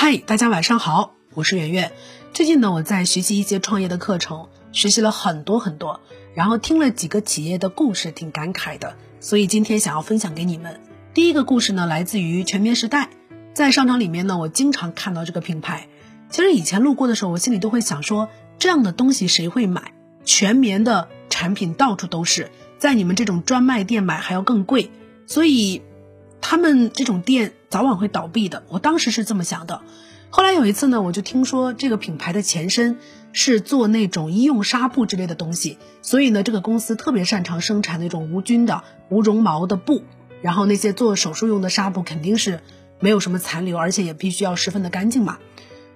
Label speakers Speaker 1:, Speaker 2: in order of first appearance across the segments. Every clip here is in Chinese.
Speaker 1: 嗨，大家晚上好，我是圆圆。最近呢，我在学习一些创业的课程，学习了很多很多，然后听了几个企业的故事，挺感慨的，所以今天想要分享给你们。第一个故事呢，来自于全棉时代，在商场里面呢，我经常看到这个品牌。其实以前路过的时候，我心里都会想说，这样的东西谁会买？全棉的产品到处都是，在你们这种专卖店买还要更贵，所以他们这种店。早晚会倒闭的，我当时是这么想的。后来有一次呢，我就听说这个品牌的前身是做那种医用纱布之类的东西，所以呢，这个公司特别擅长生产那种无菌的无绒毛的布。然后那些做手术用的纱布肯定是没有什么残留，而且也必须要十分的干净嘛。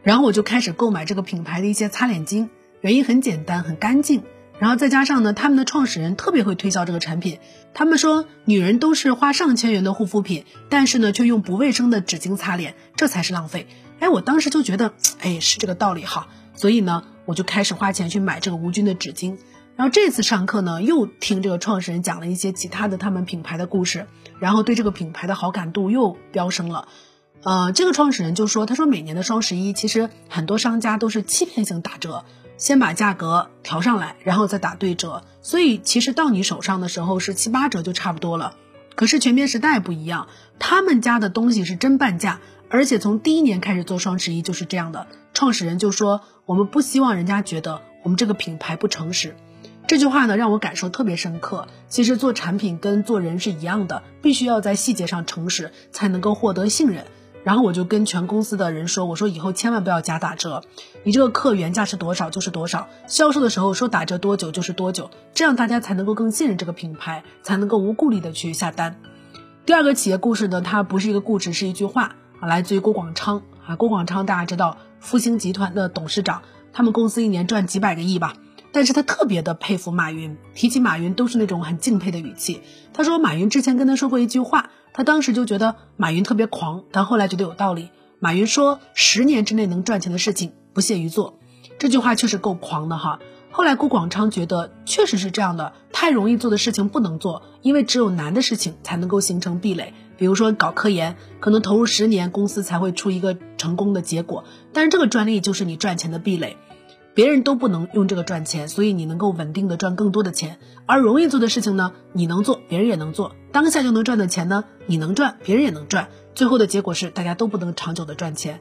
Speaker 1: 然后我就开始购买这个品牌的一些擦脸巾，原因很简单，很干净。然后再加上呢，他们的创始人特别会推销这个产品。他们说，女人都是花上千元的护肤品，但是呢，却用不卫生的纸巾擦脸，这才是浪费。哎，我当时就觉得，哎，是这个道理哈。所以呢，我就开始花钱去买这个无菌的纸巾。然后这次上课呢，又听这个创始人讲了一些其他的他们品牌的故事，然后对这个品牌的好感度又飙升了。呃，这个创始人就说，他说每年的双十一，其实很多商家都是欺骗性打折。先把价格调上来，然后再打对折，所以其实到你手上的时候是七八折就差不多了。可是全棉时代不一样，他们家的东西是真半价，而且从第一年开始做双十一就是这样的。创始人就说：“我们不希望人家觉得我们这个品牌不诚实。”这句话呢让我感受特别深刻。其实做产品跟做人是一样的，必须要在细节上诚实，才能够获得信任。然后我就跟全公司的人说：“我说以后千万不要加打折，你这个课原价是多少就是多少，销售的时候说打折多久就是多久，这样大家才能够更信任这个品牌，才能够无顾虑的去下单。”第二个企业故事呢，它不是一个故事，是一句话啊，来自于郭广昌啊。郭广昌大家知道，复星集团的董事长，他们公司一年赚几百个亿吧，但是他特别的佩服马云，提起马云都是那种很敬佩的语气。他说马云之前跟他说过一句话。他当时就觉得马云特别狂，但后来觉得有道理。马云说：“十年之内能赚钱的事情，不屑于做。”这句话确实够狂的哈。后来郭广昌觉得确实是这样的，太容易做的事情不能做，因为只有难的事情才能够形成壁垒。比如说搞科研，可能投入十年，公司才会出一个成功的结果，但是这个专利就是你赚钱的壁垒。别人都不能用这个赚钱，所以你能够稳定的赚更多的钱。而容易做的事情呢，你能做，别人也能做，当下就能赚的钱呢，你能赚，别人也能赚。最后的结果是大家都不能长久的赚钱。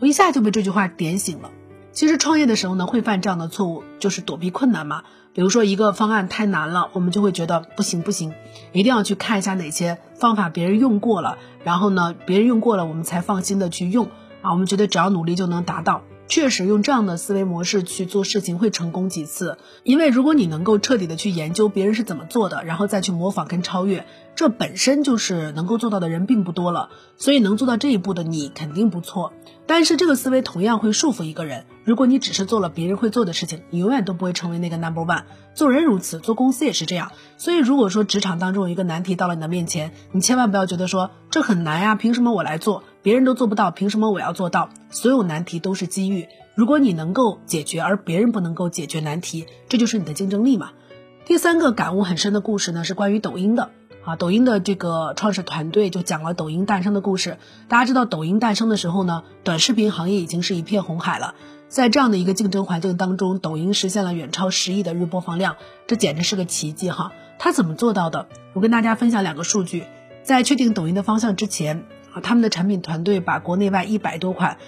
Speaker 1: 我一下就被这句话点醒了。其实创业的时候呢，会犯这样的错误，就是躲避困难嘛。比如说一个方案太难了，我们就会觉得不行不行，一定要去看一下哪些方法别人用过了，然后呢，别人用过了，我们才放心的去用啊。我们觉得只要努力就能达到。确实用这样的思维模式去做事情会成功几次，因为如果你能够彻底的去研究别人是怎么做的，然后再去模仿跟超越，这本身就是能够做到的人并不多了。所以能做到这一步的你肯定不错。但是这个思维同样会束缚一个人。如果你只是做了别人会做的事情，你永远都不会成为那个 number one。做人如此，做公司也是这样。所以如果说职场当中有一个难题到了你的面前，你千万不要觉得说这很难呀，凭什么我来做？别人都做不到，凭什么我要做到？所有难题都是机遇。如果你能够解决，而别人不能够解决难题，这就是你的竞争力嘛。第三个感悟很深的故事呢，是关于抖音的啊。抖音的这个创始团队就讲了抖音诞生的故事。大家知道，抖音诞生的时候呢，短视频行业已经是一片红海了。在这样的一个竞争环境当中，抖音实现了远超十亿的日播放量，这简直是个奇迹哈！他怎么做到的？我跟大家分享两个数据。在确定抖音的方向之前。啊，他们的产品团队把国内外一百多款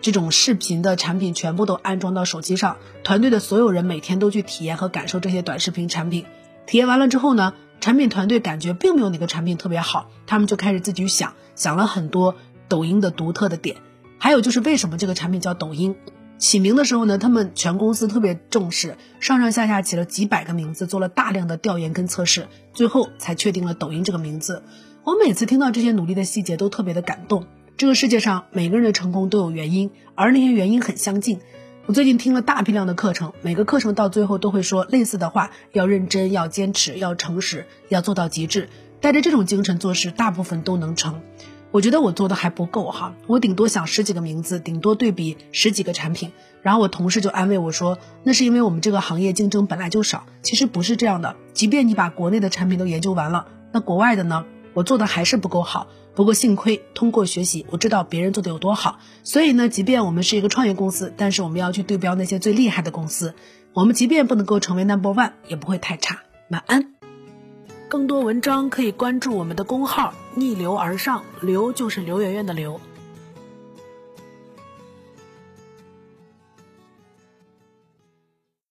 Speaker 1: 这种视频的产品全部都安装到手机上，团队的所有人每天都去体验和感受这些短视频产品。体验完了之后呢，产品团队感觉并没有哪个产品特别好，他们就开始自己想，想了很多抖音的独特的点。还有就是为什么这个产品叫抖音？起名的时候呢，他们全公司特别重视，上上下下起了几百个名字，做了大量的调研跟测试，最后才确定了抖音这个名字。我每次听到这些努力的细节，都特别的感动。这个世界上每个人的成功都有原因，而那些原因很相近。我最近听了大批量的课程，每个课程到最后都会说类似的话：要认真，要坚持，要诚实，要做到极致。带着这种精神做事，大部分都能成。我觉得我做的还不够哈，我顶多想十几个名字，顶多对比十几个产品。然后我同事就安慰我说：“那是因为我们这个行业竞争本来就少。”其实不是这样的，即便你把国内的产品都研究完了，那国外的呢？我做的还是不够好。不过幸亏通过学习，我知道别人做的有多好。所以呢，即便我们是一个创业公司，但是我们要去对标那些最厉害的公司。我们即便不能够成为 number one，也不会太差。晚安。更多文章可以关注我们的公号“逆流而上”，流就是刘媛媛的刘。